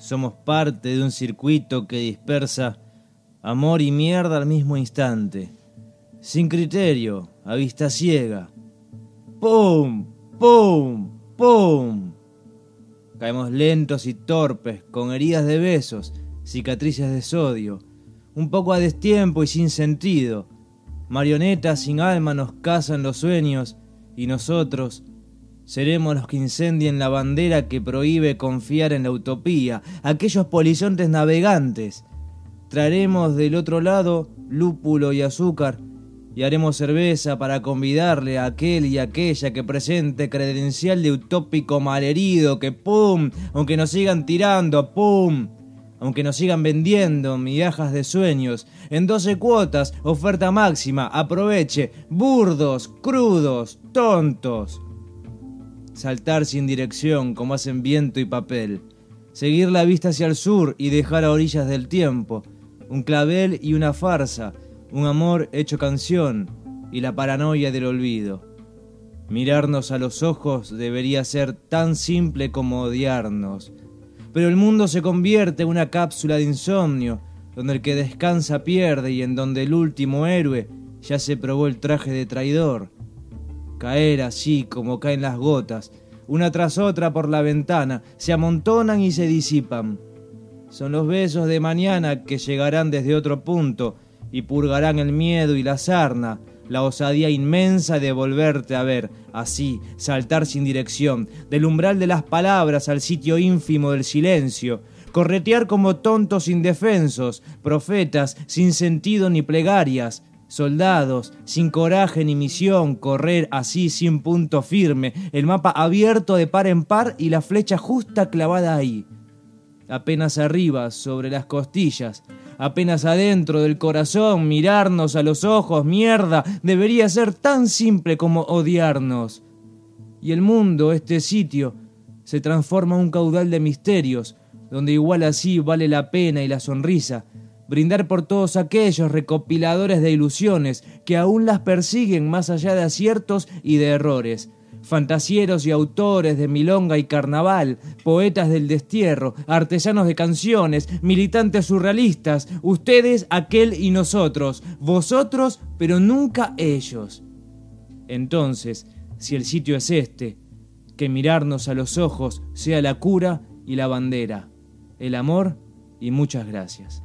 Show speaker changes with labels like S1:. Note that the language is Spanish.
S1: Somos parte de un circuito que dispersa amor y mierda al mismo instante. Sin criterio, a vista ciega. ¡Pum! ¡Pum! ¡Pum! Caemos lentos y torpes, con heridas de besos, cicatrices de sodio, un poco a destiempo y sin sentido. Marionetas sin alma nos cazan los sueños y nosotros seremos los que incendien la bandera que prohíbe confiar en la utopía, aquellos polizontes navegantes. Traeremos del otro lado lúpulo y azúcar y haremos cerveza para convidarle a aquel y aquella que presente credencial de utópico malherido que pum, aunque nos sigan tirando, pum, aunque nos sigan vendiendo migajas de sueños, en 12 cuotas, oferta máxima, aproveche, burdos, crudos, tontos. Saltar sin dirección como hacen viento y papel, seguir la vista hacia el sur y dejar a orillas del tiempo, un clavel y una farsa, un amor hecho canción y la paranoia del olvido. Mirarnos a los ojos debería ser tan simple como odiarnos, pero el mundo se convierte en una cápsula de insomnio, donde el que descansa pierde y en donde el último héroe ya se probó el traje de traidor. Caer así como caen las gotas, una tras otra por la ventana, se amontonan y se disipan. Son los besos de mañana que llegarán desde otro punto y purgarán el miedo y la sarna, la osadía inmensa de volverte a ver, así, saltar sin dirección, del umbral de las palabras al sitio ínfimo del silencio, corretear como tontos indefensos, profetas sin sentido ni plegarias, soldados sin coraje ni misión, correr así sin punto firme, el mapa abierto de par en par y la flecha justa clavada ahí. Apenas arriba, sobre las costillas, apenas adentro del corazón, mirarnos a los ojos, mierda, debería ser tan simple como odiarnos. Y el mundo, este sitio, se transforma en un caudal de misterios, donde igual así vale la pena y la sonrisa, brindar por todos aquellos recopiladores de ilusiones que aún las persiguen más allá de aciertos y de errores, fantasieros y autores de milonga y carnaval, poetas del destierro, artesanos de canciones, militantes surrealistas, ustedes, aquel y nosotros, vosotros, pero nunca ellos. Entonces, si el sitio es este, que mirarnos a los ojos sea la cura y la bandera, el amor y muchas gracias.